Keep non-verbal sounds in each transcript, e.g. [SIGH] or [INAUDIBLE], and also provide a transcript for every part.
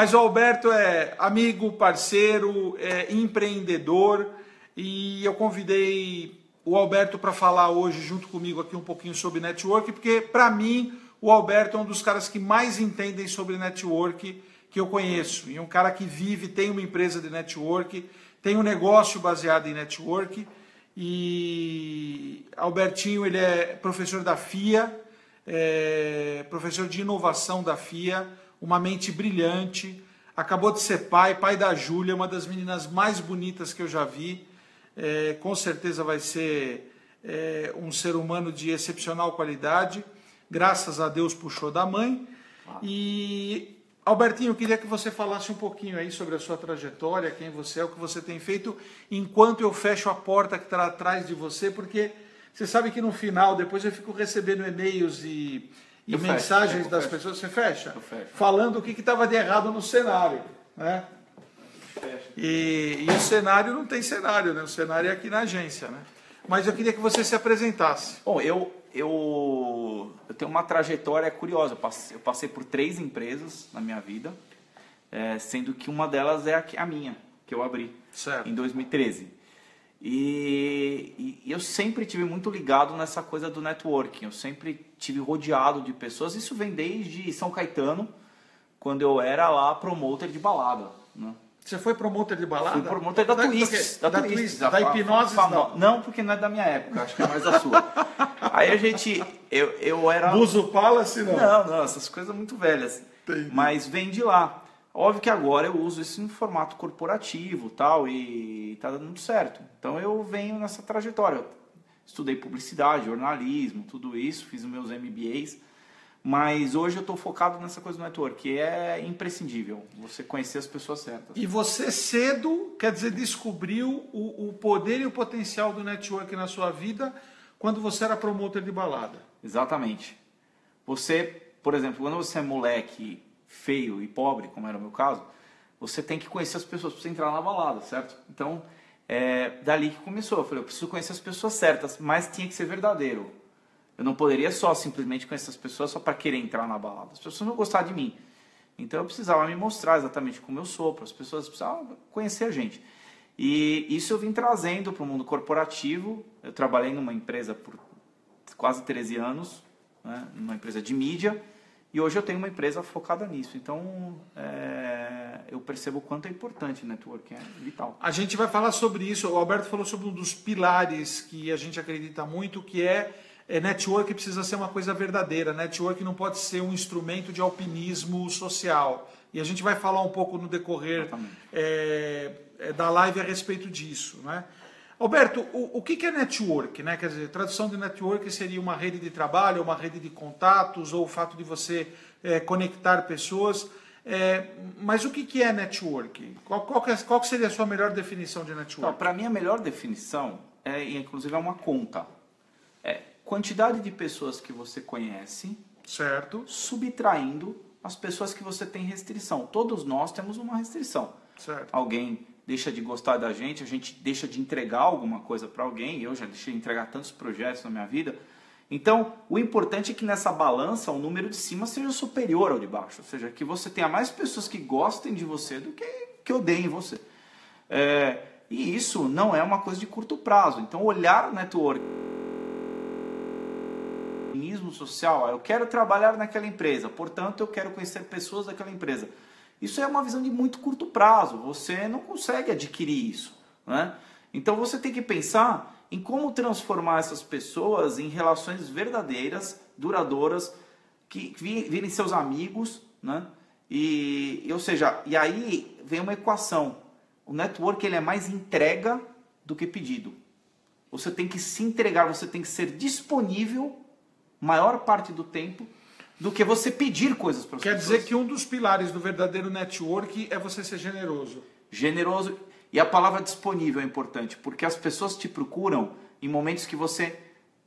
Mas o Alberto é amigo, parceiro, é empreendedor e eu convidei o Alberto para falar hoje junto comigo aqui um pouquinho sobre network, porque para mim o Alberto é um dos caras que mais entendem sobre network que eu conheço. E um cara que vive, tem uma empresa de network, tem um negócio baseado em network. E Albertinho, ele é professor da FIA, é professor de inovação da FIA, uma mente brilhante, acabou de ser pai, pai da Júlia, uma das meninas mais bonitas que eu já vi. É, com certeza vai ser é, um ser humano de excepcional qualidade. Graças a Deus puxou da mãe. E Albertinho, eu queria que você falasse um pouquinho aí sobre a sua trajetória, quem você é, o que você tem feito, enquanto eu fecho a porta que está atrás de você, porque você sabe que no final, depois eu fico recebendo e-mails e e eu mensagens fecho, das fecho. pessoas, você fecha? Falando o que estava de errado no cenário. Né? E, e, o cenário não tem cenário, né? o cenário é aqui na agência. Né? Mas eu queria que você se apresentasse. Bom, eu, eu, eu tenho uma trajetória curiosa. Eu passei, eu passei por três empresas na minha vida, é, sendo que uma delas é a, a minha, que eu abri certo. em 2013. E, e, eu sempre tive muito ligado nessa coisa do networking. Eu sempre tive rodeado de pessoas. Isso vem desde São Caetano, quando eu era lá promoter de balada. Né? Você foi promoter de balada? Fui promoter da, da Twist. Da, da, Twist, da, da hipnose não. Não, porque não é da minha época, acho que é mais da sua. [LAUGHS] Aí a gente, eu, eu era... Buzo Palace não? Não, não, essas coisas muito velhas. Entendi. Mas vem de lá. Óbvio que agora eu uso isso em formato corporativo tal, e está dando muito certo. Então eu venho nessa trajetória. Eu estudei publicidade, jornalismo, tudo isso, fiz os meus MBAs, mas hoje eu estou focado nessa coisa do network, que é imprescindível, você conhecer as pessoas certas. E você cedo, quer dizer, descobriu o, o poder e o potencial do network na sua vida quando você era promotor de balada. Exatamente. Você, por exemplo, quando você é moleque feio e pobre, como era o meu caso, você tem que conhecer as pessoas para entrar na balada, certo? Então, é dali que começou. Eu falei, eu preciso conhecer as pessoas certas, mas tinha que ser verdadeiro. Eu não poderia só simplesmente conhecer as pessoas só para querer entrar na balada. As pessoas não gostavam de mim. Então eu precisava me mostrar exatamente como eu sou, para as pessoas precisavam conhecer a gente. E isso eu vim trazendo para o mundo corporativo. Eu trabalhei numa empresa por quase 13 anos, né, numa empresa de mídia. E hoje eu tenho uma empresa focada nisso. Então, é, eu percebo o quanto é importante o networking, é vital. A gente vai falar sobre isso. O Alberto falou sobre um dos pilares que a gente acredita muito, que é, é network precisa ser uma coisa verdadeira. Network não pode ser um instrumento de alpinismo social. E a gente vai falar um pouco no decorrer é, é, da live a respeito disso. Né? Alberto, o, o que, é network? Né? Quer dizer, tradução de network seria uma rede de trabalho, uma rede de contatos, ou o fato de você é, conectar pessoas. É, mas o que, é network? Qual, qual, que é, qual que seria a sua melhor definição de network? Para mim, a melhor definição, é, inclusive, é uma conta. É quantidade de pessoas que você conhece, certo? subtraindo as pessoas que você tem restrição. Todos nós temos uma restrição. Certo. Alguém deixa de gostar da gente, a gente deixa de entregar alguma coisa para alguém. Eu já deixei de entregar tantos projetos na minha vida. Então, o importante é que nessa balança o número de cima seja superior ao de baixo, ou seja, que você tenha mais pessoas que gostem de você do que que odeiem você. É, e isso não é uma coisa de curto prazo. Então, olhar o network social, eu quero trabalhar naquela empresa, portanto, eu quero conhecer pessoas daquela empresa. Isso é uma visão de muito curto prazo, você não consegue adquirir isso. Né? Então você tem que pensar em como transformar essas pessoas em relações verdadeiras, duradouras, que virem seus amigos, né? E, ou seja, e aí vem uma equação. O network ele é mais entrega do que pedido. Você tem que se entregar, você tem que ser disponível maior parte do tempo do que você pedir coisas para Quer pessoas. dizer que um dos pilares do verdadeiro network é você ser generoso. Generoso. E a palavra disponível é importante, porque as pessoas te procuram em momentos que você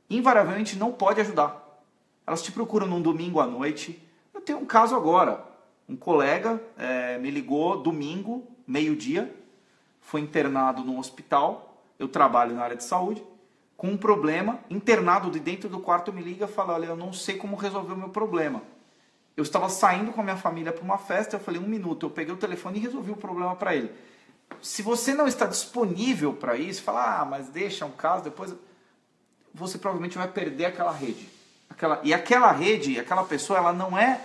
invariavelmente não pode ajudar. Elas te procuram num domingo à noite. Eu tenho um caso agora. Um colega é, me ligou domingo, meio-dia, foi internado num hospital. Eu trabalho na área de saúde com um problema, internado de dentro do quarto me liga e fala, olha, eu não sei como resolver o meu problema. eu estava saindo com a minha família para uma festa, eu falei um minuto, eu peguei o telefone e resolvi o problema para ele. Se você não está disponível para isso, fala, ah, mas deixa um caso, depois você provavelmente vai perder aquela rede. Aquela, e aquela rede, aquela pessoa, ela não é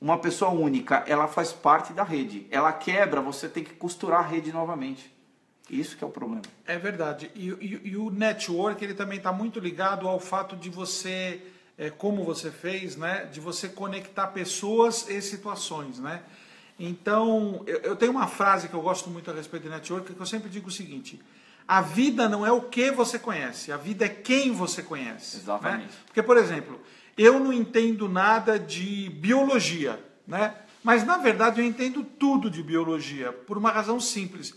uma pessoa única, ela faz parte da rede. Ela quebra, você tem que costurar a rede novamente. Isso que é o problema. É verdade. E, e, e o network ele também está muito ligado ao fato de você, é, como você fez, né, de você conectar pessoas e situações, né? Então, eu, eu tenho uma frase que eu gosto muito a respeito de network que eu sempre digo o seguinte: a vida não é o que você conhece, a vida é quem você conhece. Né? Exatamente. Né? Porque, por exemplo, eu não entendo nada de biologia, né? Mas na verdade eu entendo tudo de biologia, por uma razão simples.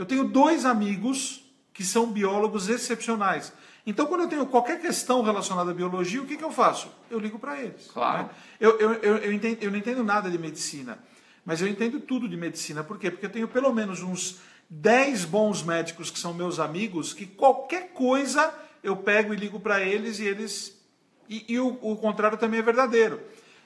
Eu tenho dois amigos que são biólogos excepcionais. Então, quando eu tenho qualquer questão relacionada à biologia, o que, que eu faço? Eu ligo para eles. Claro. Né? Eu, eu, eu, eu, entendo, eu não entendo nada de medicina, mas eu entendo tudo de medicina. Por quê? Porque eu tenho pelo menos uns 10 bons médicos que são meus amigos, que qualquer coisa eu pego e ligo para eles e eles e, e o, o, contrário também é verdadeiro.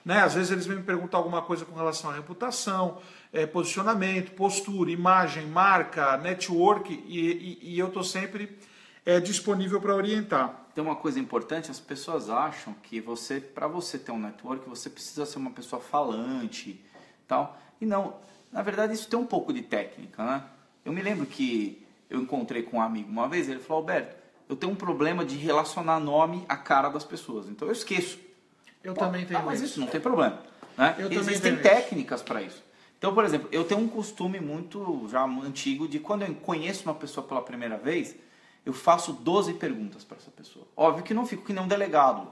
Né? Às vezes eles me perguntar alguma coisa com relação à reputação, é, posicionamento, postura, imagem, marca, network, e, e, e eu estou sempre é, disponível para orientar. Tem uma coisa importante, as pessoas acham que você, para você ter um network, você precisa ser uma pessoa falante, tal. E não, na verdade isso tem um pouco de técnica, né? Eu me lembro que eu encontrei com um amigo uma vez, ele falou, Alberto, eu tenho um problema de relacionar nome à cara das pessoas. Então eu esqueço. Eu Pô, também tenho ah, mas isso não tem problema. Né? Eu Existem técnicas para isso. Então, por exemplo, eu tenho um costume muito já antigo de quando eu conheço uma pessoa pela primeira vez, eu faço 12 perguntas para essa pessoa. Óbvio que não fico que nem um delegado.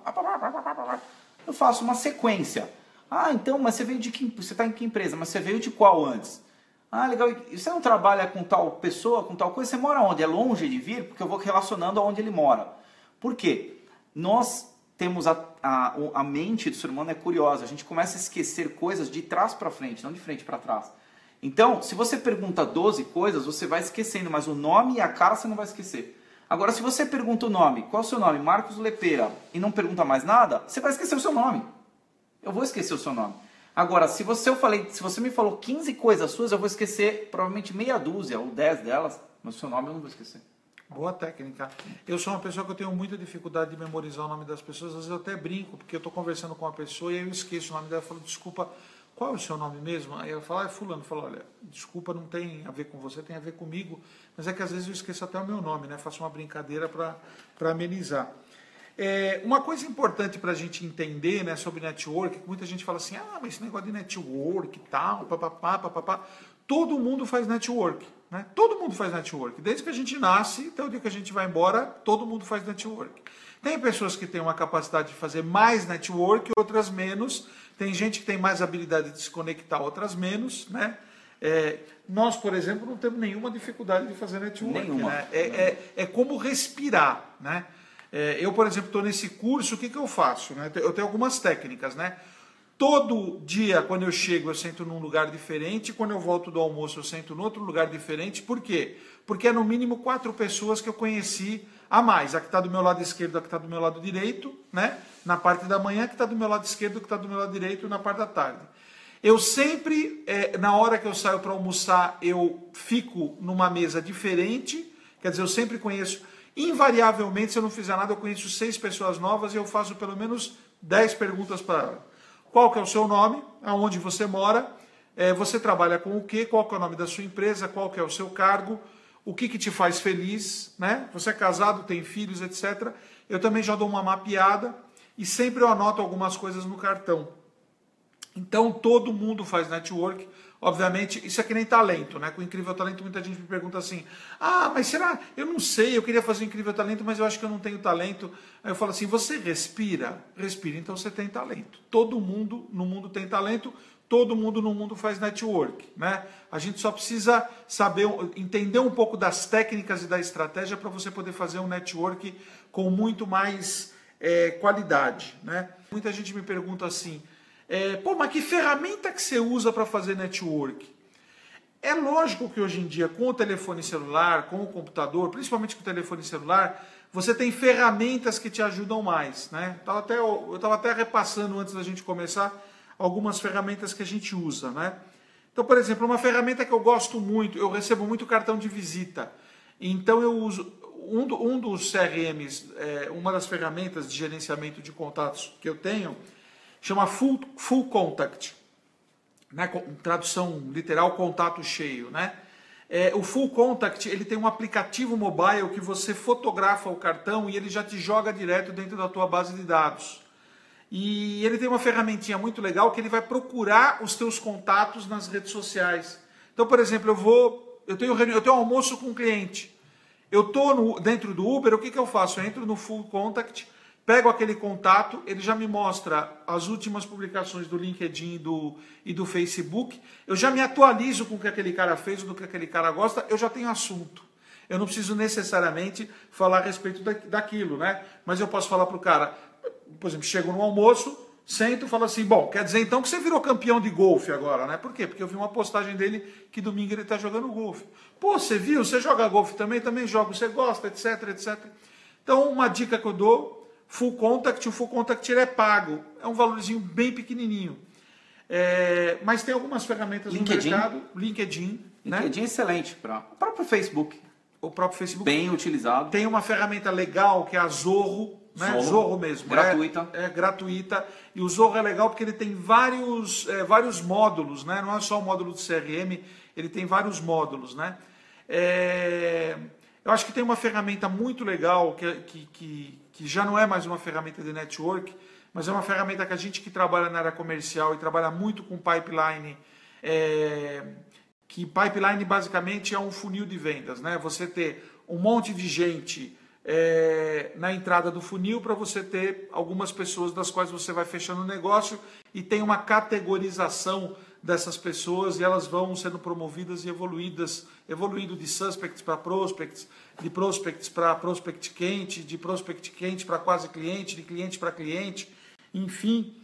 Eu faço uma sequência. Ah, então, mas você veio de que você está em que empresa? Mas você veio de qual antes? Ah, legal. E você não trabalha com tal pessoa, com tal coisa? Você mora onde? É longe de vir? Porque eu vou relacionando aonde ele mora. Por quê? Nós temos a, a, a mente do ser humano é curiosa. A gente começa a esquecer coisas de trás para frente, não de frente para trás. Então, se você pergunta 12 coisas, você vai esquecendo, mas o nome e a cara você não vai esquecer. Agora, se você pergunta o nome, qual é o seu nome? Marcos Lepeira, e não pergunta mais nada, você vai esquecer o seu nome. Eu vou esquecer o seu nome. Agora, se você eu falei, se você me falou 15 coisas suas, eu vou esquecer provavelmente meia dúzia ou 10 delas, mas o seu nome eu não vou esquecer. Boa técnica. Eu sou uma pessoa que eu tenho muita dificuldade de memorizar o nome das pessoas, às vezes eu até brinco, porque eu estou conversando com uma pessoa e eu esqueço o nome dela, eu falo, desculpa, qual é o seu nome mesmo? Aí ela fala, ah, é fulano. Fala, olha, desculpa, não tem a ver com você, tem a ver comigo, mas é que às vezes eu esqueço até o meu nome, né? Faço uma brincadeira para amenizar. É, uma coisa importante para a gente entender né, sobre network, que muita gente fala assim, ah, mas esse negócio de network e tal, papapá, papapá. Todo mundo faz network. Né? Todo mundo faz network. Desde que a gente nasce até o dia que a gente vai embora, todo mundo faz network. Tem pessoas que têm uma capacidade de fazer mais network, outras menos. Tem gente que tem mais habilidade de se conectar, outras menos. Né? É, nós, por exemplo, não temos nenhuma dificuldade de fazer network. Nenhuma. Né? É, é, é como respirar. Né? É, eu, por exemplo, estou nesse curso, o que, que eu faço? Né? Eu tenho algumas técnicas, né? Todo dia, quando eu chego, eu sento num lugar diferente. Quando eu volto do almoço, eu sento num outro lugar diferente. Por quê? Porque é no mínimo quatro pessoas que eu conheci a mais. A que está do meu lado esquerdo, a que está do meu lado direito, né? Na parte da manhã, a que está do meu lado esquerdo, a que está do meu lado direito, na parte da tarde. Eu sempre, é, na hora que eu saio para almoçar, eu fico numa mesa diferente. Quer dizer, eu sempre conheço Invariavelmente, se eu não fizer nada, eu conheço seis pessoas novas e eu faço pelo menos dez perguntas para ela. Qual que é o seu nome? Aonde você mora? É, você trabalha com o quê? Qual que é o nome da sua empresa? Qual que é o seu cargo? O que, que te faz feliz? Né? Você é casado, tem filhos, etc. Eu também já dou uma mapeada e sempre eu anoto algumas coisas no cartão. Então todo mundo faz network. Obviamente, isso é que nem talento, né? Com incrível talento, muita gente me pergunta assim: ah, mas será? Eu não sei, eu queria fazer um incrível talento, mas eu acho que eu não tenho talento. Aí eu falo assim: você respira? Respira, então você tem talento. Todo mundo no mundo tem talento, todo mundo no mundo faz network, né? A gente só precisa saber, entender um pouco das técnicas e da estratégia para você poder fazer um network com muito mais é, qualidade, né? Muita gente me pergunta assim. É, pô, mas que ferramenta que você usa para fazer network? É lógico que hoje em dia, com o telefone celular, com o computador, principalmente com o telefone celular, você tem ferramentas que te ajudam mais. Né? Eu estava até, eu até repassando antes da gente começar algumas ferramentas que a gente usa, né? Então, por exemplo, uma ferramenta que eu gosto muito, eu recebo muito cartão de visita. Então eu uso um, do, um dos CRMs, é, uma das ferramentas de gerenciamento de contatos que eu tenho, chama Full, Full Contact. Né? Tradução literal, contato cheio, né? É, o Full Contact ele tem um aplicativo mobile que você fotografa o cartão e ele já te joga direto dentro da tua base de dados. E ele tem uma ferramentinha muito legal que ele vai procurar os teus contatos nas redes sociais. Então, por exemplo, eu vou, eu tenho eu tenho um almoço com um cliente. Eu estou dentro do Uber, o que, que eu faço? Eu entro no Full Contact, pego aquele contato, ele já me mostra as últimas publicações do LinkedIn e do, e do Facebook. Eu já me atualizo com o que aquele cara fez, do que aquele cara gosta, eu já tenho assunto. Eu não preciso necessariamente falar a respeito daquilo, né? Mas eu posso falar para o cara, por exemplo, chego no almoço, sento e falo assim, bom, quer dizer então que você virou campeão de golfe agora, né? Por quê? Porque eu vi uma postagem dele que domingo ele está jogando golfe. Pô, você viu? Você joga golfe também? Também jogo. Você gosta, etc, etc. Então, uma dica que eu dou, Full Contact, o Full Contact ele é pago. É um valorzinho bem pequenininho. É, mas tem algumas ferramentas LinkedIn. no mercado. LinkedIn. Né? LinkedIn né? é excelente para o próprio Facebook. O próprio Facebook. Bem utilizado. Tem uma ferramenta legal que é a Zorro né? Zorro, Zorro mesmo. Gratuita. É, é, gratuita. E o Zorro é legal porque ele tem vários, é, vários módulos, né? Não é só o módulo do CRM, ele tem vários módulos, né? É, eu acho que tem uma ferramenta muito legal que, que, que, que já não é mais uma ferramenta de network, mas é uma ferramenta que a gente que trabalha na área comercial e trabalha muito com pipeline, é, que pipeline basicamente é um funil de vendas, né? Você ter um monte de gente é, na entrada do funil para você ter algumas pessoas das quais você vai fechando o negócio e tem uma categorização dessas pessoas e elas vão sendo promovidas e evoluídas, evoluindo de suspects para prospects, de prospects para prospect quente, de prospect quente para quase cliente, de cliente para cliente, enfim,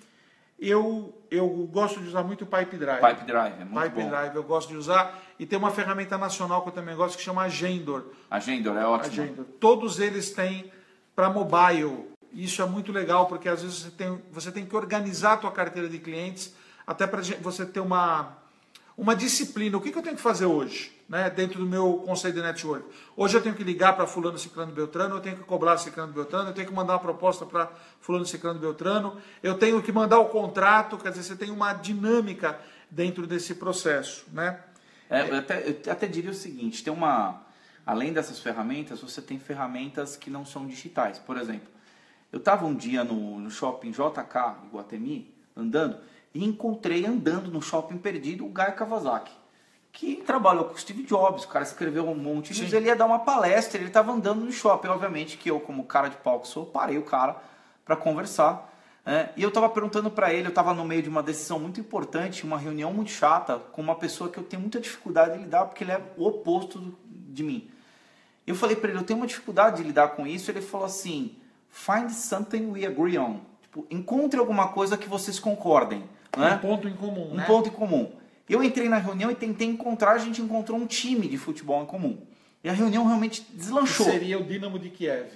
eu, eu gosto de usar muito o Pipe Drive. Pipe Drive, é muito Pipe bom. Drive eu gosto de usar. E tem uma ferramenta nacional que eu também gosto que chama Agendor. Agendor é ótimo. Agendor. Todos eles têm para mobile. Isso é muito legal porque às vezes você tem, você tem que organizar a tua carteira de clientes até para você ter uma, uma disciplina. O que, que eu tenho que fazer hoje? né, dentro do meu conceito de network. Hoje eu tenho que ligar para fulano, ciclano, beltrano, eu tenho que cobrar ciclano, beltrano, eu tenho que mandar uma proposta para fulano, ciclano, beltrano, eu tenho que mandar o contrato, quer dizer, você tem uma dinâmica dentro desse processo, né? É, eu, até, eu até diria o seguinte, tem uma, além dessas ferramentas, você tem ferramentas que não são digitais. Por exemplo, eu estava um dia no, no shopping JK, em Guatemi, andando, e encontrei andando no shopping perdido o Guy Kawasaki que trabalhou com o Steve Jobs, o cara escreveu um monte de livros, ele ia dar uma palestra, ele estava andando no shopping, obviamente que eu, como cara de palco sou, parei o cara para conversar. É, e eu estava perguntando para ele, eu estava no meio de uma decisão muito importante, uma reunião muito chata, com uma pessoa que eu tenho muita dificuldade de lidar, porque ele é o oposto de mim. Eu falei para ele, eu tenho uma dificuldade de lidar com isso, ele falou assim, find something we agree on. Tipo, encontre alguma coisa que vocês concordem. Um né? ponto em comum. Um né? ponto em comum. Eu entrei na reunião e tentei encontrar, a gente encontrou um time de futebol em comum. E a reunião realmente deslanchou. Que seria o Dinamo de Kiev.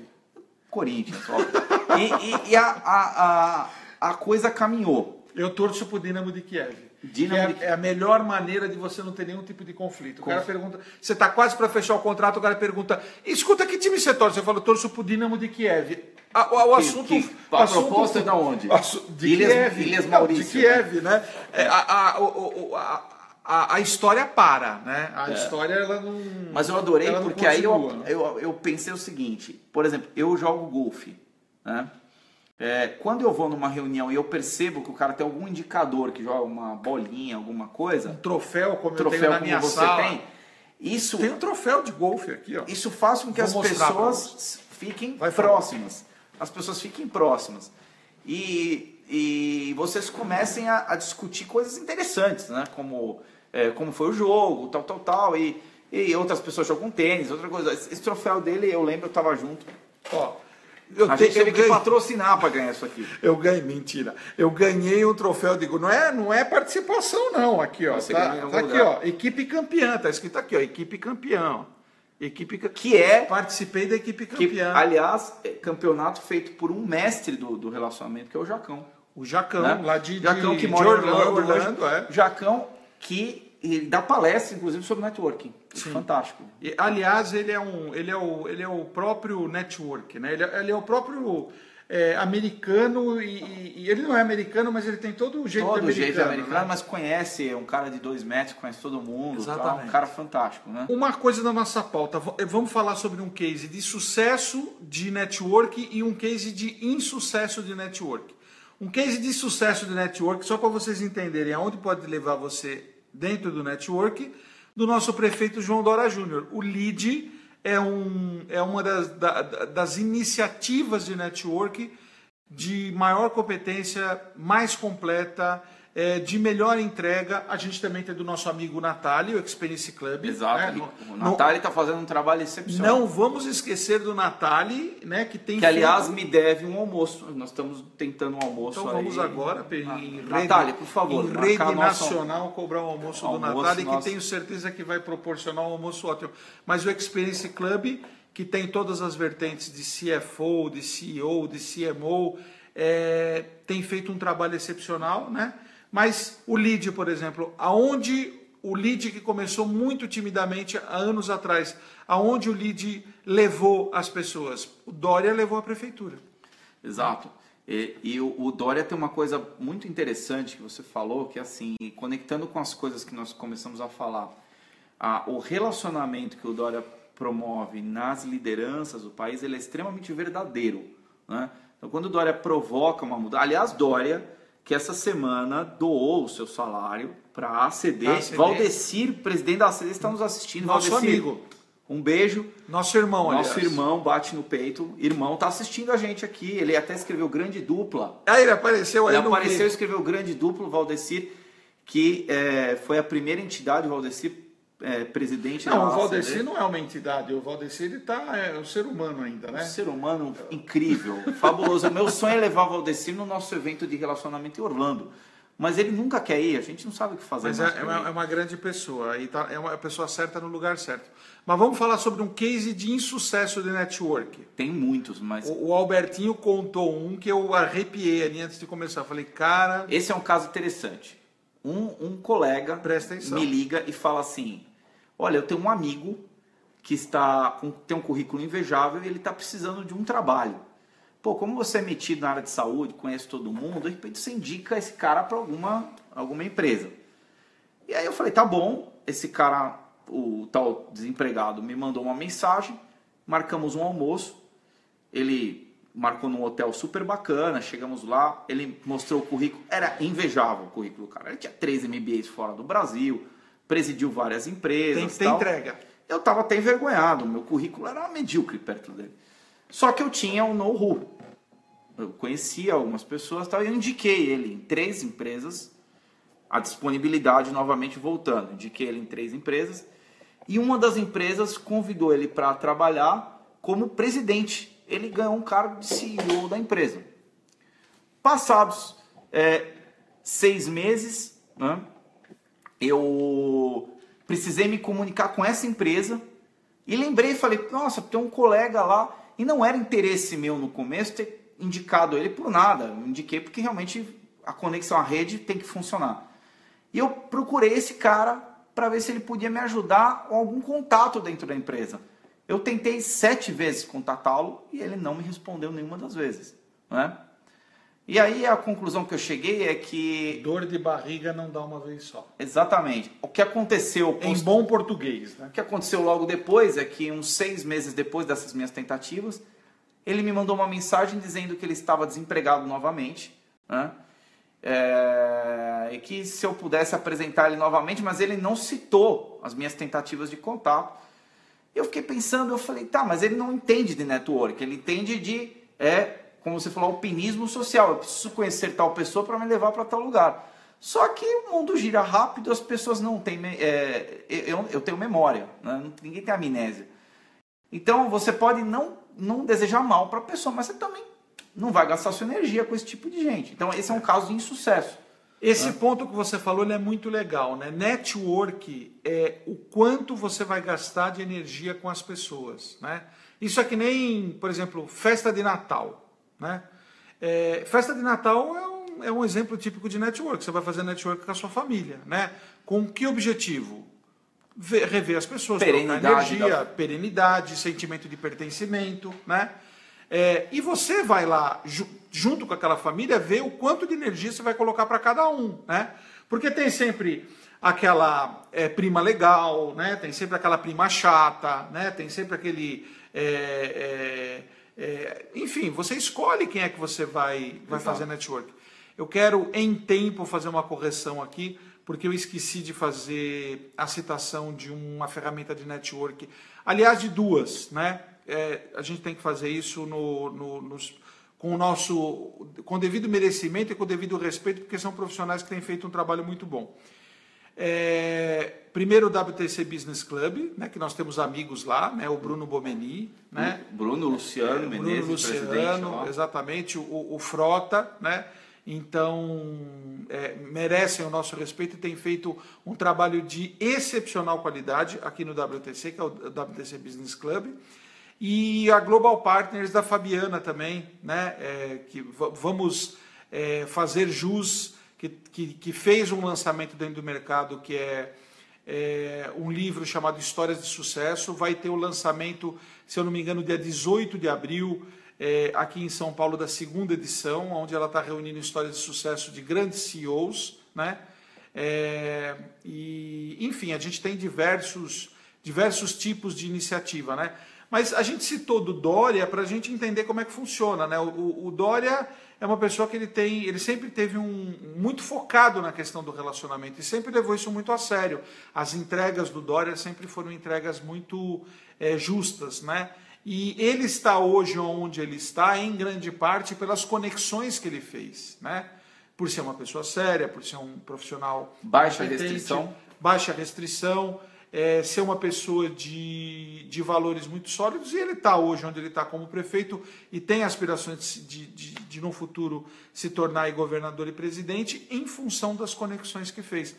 Corinthians, óbvio. e, e, e a, a, a, a, coisa caminhou. Eu torço pro Dinamo de Kiev. Dinamo é, de... é, a melhor maneira de você não ter nenhum tipo de conflito. O cara pergunta, você está quase para fechar o contrato, o cara pergunta, escuta que time você torce? Você fala, torço pro Dinamo de Kiev. A, o, assunto. Que, a assunto, proposta é da onde? De Ilhas, Kiev. Ilhas Maurício. de Kiev, né? É, a, a, a, a, história para, né? A é. história ela não. Mas eu adorei porque aí eu, né? eu, eu pensei o seguinte: por exemplo, eu jogo golfe, né? É, quando eu vou numa reunião e eu percebo que o cara tem algum indicador que joga uma bolinha, alguma coisa. Um troféu, como troféu eu tenho na minha você sala. Tem, isso, tem um troféu de golfe aqui, ó. Isso faz com que Vou as pessoas fiquem Vai próximas as pessoas fiquem próximas. E, e vocês comecem a, a discutir coisas interessantes, né? Como, é, como foi o jogo, tal, tal, tal. E, e outras pessoas jogam tênis, outra coisa. Esse troféu dele, eu lembro, eu estava junto. Ó, eu a te, gente teve eu que ganhei... patrocinar para ganhar isso aqui. Eu ganhei, mentira. Eu ganhei um troféu de não é, não é participação não, aqui ó, Você tá, tá aqui ó, equipe campeã, tá escrito aqui ó, equipe campeão. Equipe que é. Participei da equipe campeã. Que, aliás, é campeonato feito por um mestre do, do relacionamento, que é o Jacão. O Jacão, né? lá de, Jacão, que mora de Orlando, Orlando, Orlando é. Jacão, que ele dá palestra, inclusive, sobre networking. Sim. Fantástico. E, aliás, ele é, um, ele, é o, ele é o próprio network, né? Ele é, ele é o próprio é, americano e, e, ele não é americano, mas ele tem todo o jeito todo americano. Todo jeito americano, né? mas conhece, é um cara de dois metros, conhece todo mundo, Exatamente. Tá? um cara fantástico, né? Uma coisa da nossa pauta, vamos falar sobre um case de sucesso de network e um case de insucesso de network. Um case de sucesso de network, só para vocês entenderem aonde pode levar você dentro do network, do nosso prefeito João Dora Júnior. O LEAD é, um, é uma das, da, das iniciativas de network de maior competência, mais completa, é, de melhor entrega. A gente também tem do nosso amigo Natália, o Experience Club. Exato. Né? O Natália está fazendo um trabalho excepcional. Não vamos esquecer do Natália, né, que tem. Que aliás feito... me deve um almoço. Nós estamos tentando um almoço. Então vamos agora ah, em rede, Natália, por favor, em rede nacional cobrar o um almoço, almoço do Natália, nosso... que tenho certeza que vai proporcionar um almoço ótimo. Mas o Experience Club que tem todas as vertentes de CFO, de CEO, de CMO, é, tem feito um trabalho excepcional, né? Mas o lead, por exemplo, aonde o lead que começou muito timidamente há anos atrás, aonde o lead levou as pessoas? O Dória levou a prefeitura. Exato. E, e o, o, Dória tem uma coisa muito interessante que você falou, que é assim, conectando com as coisas que nós começamos a falar, a, o relacionamento que o Dória promove nas lideranças do país, ele é extremamente verdadeiro. Né? Então, quando o Dória provoca uma mudança, aliás, Dória que essa semana doou o seu salário para a ACD. ACD. Valdecir, presidente da ACD, está nos assistindo. Nosso Valdecir, amigo. Um beijo. Nosso irmão, Nosso aliás. irmão bate no peito. Irmão tá assistindo a gente aqui. Ele até escreveu grande dupla. Ah, ele apareceu aí Ele apareceu e escreveu grande duplo, Valdecir, que é, foi a primeira entidade, Valdecir, é, presidente não, da o Valdeci não é uma entidade, o Valdeci ele tá, é um ser humano ainda, né? Um ser humano incrível, fabuloso. O meu sonho é levar o Valdeci no nosso evento de relacionamento em Orlando. Mas ele nunca quer ir, a gente não sabe o que fazer. Mas é, é, uma, é, uma, grande pessoa, e tá, é uma pessoa certa no lugar certo. Mas vamos falar sobre um case de insucesso de network. Tem muitos, mas. O, o Albertinho contou um que eu arrepiei ali antes de começar. Falei, cara. Esse é um caso interessante. Um, um colega me liga e fala assim: Olha, eu tenho um amigo que está tem um currículo invejável e ele está precisando de um trabalho. Pô, como você é metido na área de saúde, conhece todo mundo, de repente você indica esse cara para alguma, alguma empresa. E aí eu falei, tá bom, esse cara, o tal desempregado, me mandou uma mensagem, marcamos um almoço, ele marcou num hotel super bacana, chegamos lá, ele mostrou o currículo, era invejável o currículo do cara, ele tinha três MBAs fora do Brasil, presidiu várias empresas. Tem, tem entrega. Eu estava até envergonhado, meu currículo era medíocre perto dele. Só que eu tinha um know-how. Eu conhecia algumas pessoas, tal, e eu indiquei ele em três empresas, a disponibilidade novamente voltando. Indiquei ele em três empresas, e uma das empresas convidou ele para trabalhar como presidente. Ele ganhou um cargo de CEO da empresa. Passados é, seis meses, né, eu precisei me comunicar com essa empresa e lembrei, falei, nossa, tem um colega lá, e não era interesse meu no começo ter indicado ele por nada, eu indiquei porque realmente a conexão à rede tem que funcionar. E eu procurei esse cara para ver se ele podia me ajudar com algum contato dentro da empresa. Eu tentei sete vezes contatá-lo e ele não me respondeu nenhuma das vezes. Né? E aí a conclusão que eu cheguei é que. Dor de barriga não dá uma vez só. Exatamente. O que aconteceu. Em bom português, né? O que aconteceu logo depois é que, uns seis meses depois dessas minhas tentativas, ele me mandou uma mensagem dizendo que ele estava desempregado novamente. Né? É... E que se eu pudesse apresentar ele novamente, mas ele não citou as minhas tentativas de contato. Eu fiquei pensando, eu falei, tá, mas ele não entende de network, ele entende de é, como você falou, alpinismo social. Eu preciso conhecer tal pessoa para me levar para tal lugar. Só que o mundo gira rápido, as pessoas não têm. É, eu, eu tenho memória, né? ninguém tem amnésia. Então você pode não, não desejar mal para a pessoa, mas você também não vai gastar sua energia com esse tipo de gente. Então esse é um caso de insucesso. Esse né? ponto que você falou é muito legal, né? Network é o quanto você vai gastar de energia com as pessoas, né? Isso é que nem, por exemplo, festa de Natal. Né? É, festa de Natal é um, é um exemplo típico de network. Você vai fazer network com a sua família, né? Com que objetivo? Ver, rever as pessoas, perenidade energia, da... perenidade, sentimento de pertencimento, né? É, e você vai lá, ju junto com aquela família, ver o quanto de energia você vai colocar para cada um, né? Porque tem sempre aquela é, prima legal, né? Tem sempre aquela prima chata, né? Tem sempre aquele é, é enfim, você escolhe quem é que você vai, vai fazer network. Eu quero, em tempo, fazer uma correção aqui, porque eu esqueci de fazer a citação de uma ferramenta de network. Aliás, de duas, né? É, a gente tem que fazer isso no, no, nos, com o nosso, com o devido merecimento e com o devido respeito, porque são profissionais que têm feito um trabalho muito bom. É, primeiro o WTC Business Club, né, que nós temos amigos lá, né, o Bruno Bomeni, né, Bruno Luciano é, Menezes, Bruno Luciano, exatamente, o, o, Frota, né, então é, merecem o nosso respeito e têm feito um trabalho de excepcional qualidade aqui no WTC, que é o WTC Business Club, e a Global Partners da Fabiana também, né, é, que vamos é, fazer jus que, que, que fez um lançamento dentro do mercado que é, é, um livro chamado Histórias de Sucesso. Vai ter o lançamento, se eu não me engano, dia 18 de abril, é, aqui em São Paulo, da segunda edição, onde ela está reunindo histórias de sucesso de grandes CEOs. Né? É, e, enfim, a gente tem diversos, diversos tipos de iniciativa. Né? Mas a gente citou do Dória para a gente entender como é que funciona. Né? O, o Dória é uma pessoa que ele tem, ele sempre teve um muito focado na questão do relacionamento e sempre levou isso muito a sério. As entregas do Dória sempre foram entregas muito é, justas, né? E ele está hoje onde ele está, em grande parte pelas conexões que ele fez, né? Por ser uma pessoa séria, por ser um profissional baixa restrição, baixa restrição, é, ser uma pessoa de, de valores muito sólidos e ele está hoje onde ele está como prefeito e tem aspirações de, de, de, no futuro se tornar governador e presidente em função das conexões que fez.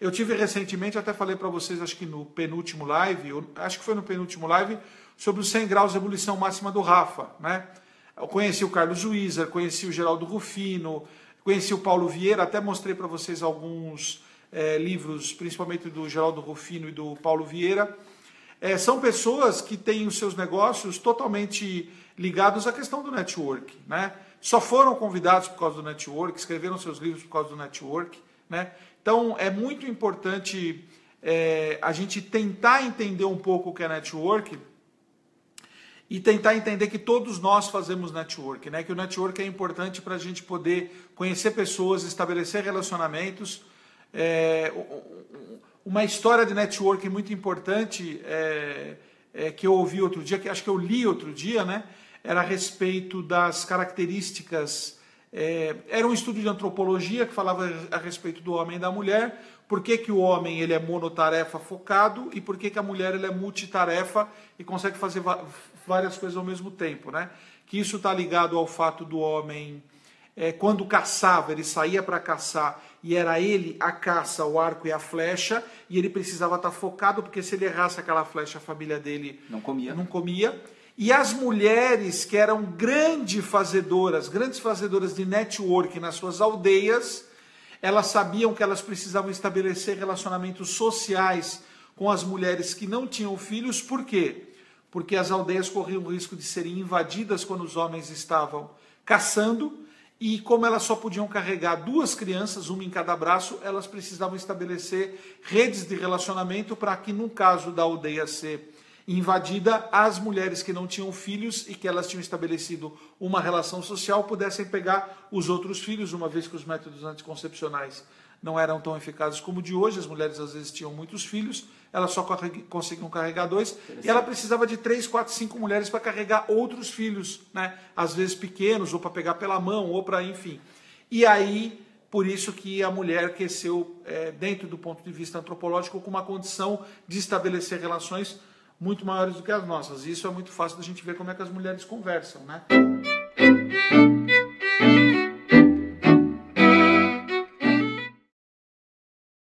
Eu tive recentemente, até falei para vocês, acho que no penúltimo live, acho que foi no penúltimo live, sobre os 100 graus de ebulição máxima do Rafa. Né? Eu conheci o Carlos Wieser, conheci o Geraldo Rufino, conheci o Paulo Vieira, até mostrei para vocês alguns é, livros, principalmente do Geraldo Rufino e do Paulo Vieira, é, são pessoas que têm os seus negócios totalmente ligados à questão do network. Né? Só foram convidados por causa do network, escreveram seus livros por causa do network. Né? Então é muito importante é, a gente tentar entender um pouco o que é network e tentar entender que todos nós fazemos network, né? que o network é importante para a gente poder conhecer pessoas, estabelecer relacionamentos é, uma história de networking muito importante é, é, que eu ouvi outro dia, que acho que eu li outro dia, né? Era a respeito das características. É, era um estudo de antropologia que falava a respeito do homem e da mulher. Por que, que o homem ele é monotarefa focado e por que, que a mulher ele é multitarefa e consegue fazer várias coisas ao mesmo tempo, né? Que isso está ligado ao fato do homem é, quando caçava, ele saía para caçar e era ele a caça, o arco e a flecha, e ele precisava estar tá focado, porque se ele errasse aquela flecha, a família dele não comia. Não comia. E as mulheres que eram grandes fazedoras, grandes fazedoras de network nas suas aldeias, elas sabiam que elas precisavam estabelecer relacionamentos sociais com as mulheres que não tinham filhos, por quê? Porque as aldeias corriam o risco de serem invadidas quando os homens estavam caçando e como elas só podiam carregar duas crianças, uma em cada braço, elas precisavam estabelecer redes de relacionamento para que, no caso da aldeia ser invadida, as mulheres que não tinham filhos e que elas tinham estabelecido uma relação social pudessem pegar os outros filhos, uma vez que os métodos anticoncepcionais não eram tão eficazes como de hoje, as mulheres às vezes tinham muitos filhos, elas só conseguiam carregar dois, e ela precisava de três, quatro, cinco mulheres para carregar outros filhos, né? às vezes pequenos, ou para pegar pela mão, ou para, enfim. E aí, por isso que a mulher cresceu, é, dentro do ponto de vista antropológico, com uma condição de estabelecer relações muito maiores do que as nossas. E isso é muito fácil da gente ver como é que as mulheres conversam, né?